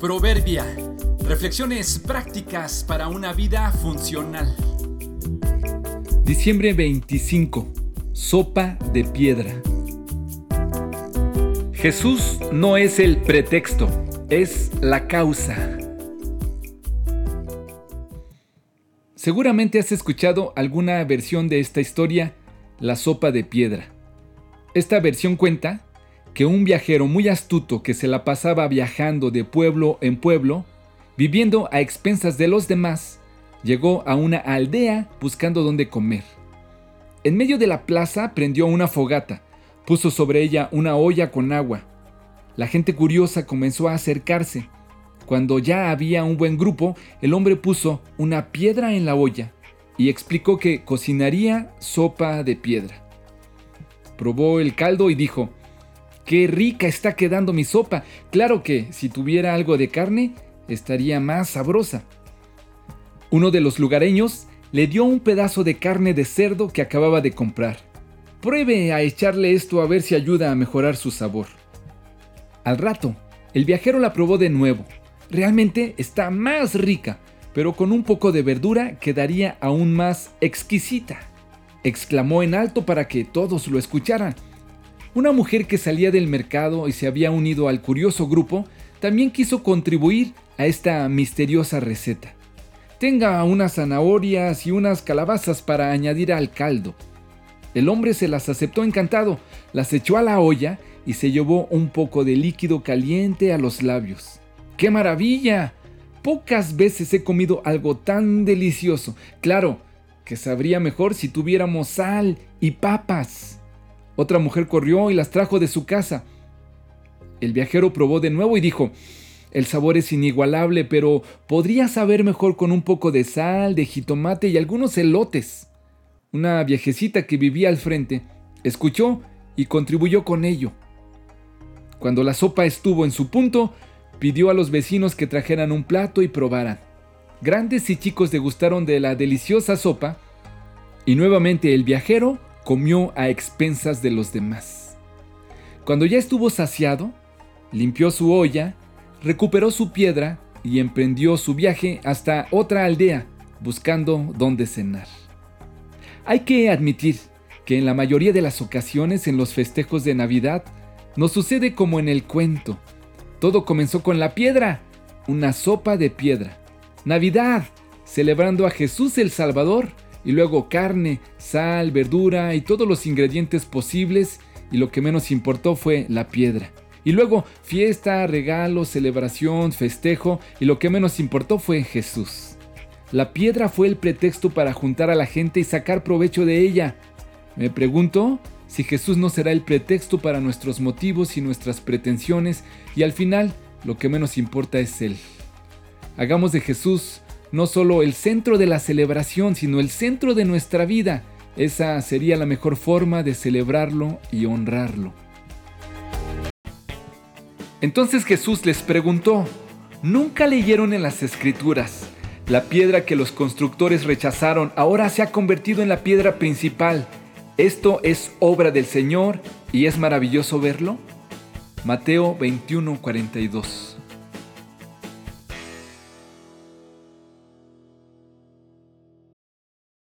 Proverbia. Reflexiones prácticas para una vida funcional. Diciembre 25. Sopa de piedra. Jesús no es el pretexto, es la causa. Seguramente has escuchado alguna versión de esta historia, la sopa de piedra. Esta versión cuenta que un viajero muy astuto que se la pasaba viajando de pueblo en pueblo, viviendo a expensas de los demás, llegó a una aldea buscando dónde comer. En medio de la plaza prendió una fogata, puso sobre ella una olla con agua. La gente curiosa comenzó a acercarse. Cuando ya había un buen grupo, el hombre puso una piedra en la olla y explicó que cocinaría sopa de piedra. Probó el caldo y dijo, Qué rica está quedando mi sopa. Claro que si tuviera algo de carne, estaría más sabrosa. Uno de los lugareños le dio un pedazo de carne de cerdo que acababa de comprar. Pruebe a echarle esto a ver si ayuda a mejorar su sabor. Al rato, el viajero la probó de nuevo. Realmente está más rica, pero con un poco de verdura quedaría aún más exquisita. Exclamó en alto para que todos lo escucharan. Una mujer que salía del mercado y se había unido al curioso grupo también quiso contribuir a esta misteriosa receta. Tenga unas zanahorias y unas calabazas para añadir al caldo. El hombre se las aceptó encantado, las echó a la olla y se llevó un poco de líquido caliente a los labios. ¡Qué maravilla! Pocas veces he comido algo tan delicioso. Claro, que sabría mejor si tuviéramos sal y papas. Otra mujer corrió y las trajo de su casa. El viajero probó de nuevo y dijo, el sabor es inigualable, pero podría saber mejor con un poco de sal, de jitomate y algunos elotes. Una viejecita que vivía al frente escuchó y contribuyó con ello. Cuando la sopa estuvo en su punto, pidió a los vecinos que trajeran un plato y probaran. Grandes y chicos degustaron de la deliciosa sopa y nuevamente el viajero comió a expensas de los demás. Cuando ya estuvo saciado, limpió su olla, recuperó su piedra y emprendió su viaje hasta otra aldea buscando dónde cenar. Hay que admitir que en la mayoría de las ocasiones en los festejos de Navidad nos sucede como en el cuento. Todo comenzó con la piedra, una sopa de piedra. Navidad, celebrando a Jesús el Salvador y luego carne, sal, verdura y todos los ingredientes posibles y lo que menos importó fue la piedra. Y luego fiesta, regalo, celebración, festejo y lo que menos importó fue Jesús. La piedra fue el pretexto para juntar a la gente y sacar provecho de ella. Me pregunto si Jesús no será el pretexto para nuestros motivos y nuestras pretensiones y al final lo que menos importa es Él. Hagamos de Jesús no solo el centro de la celebración, sino el centro de nuestra vida. Esa sería la mejor forma de celebrarlo y honrarlo. Entonces Jesús les preguntó, ¿nunca leyeron en las escrituras? La piedra que los constructores rechazaron ahora se ha convertido en la piedra principal. ¿Esto es obra del Señor y es maravilloso verlo? Mateo 21:42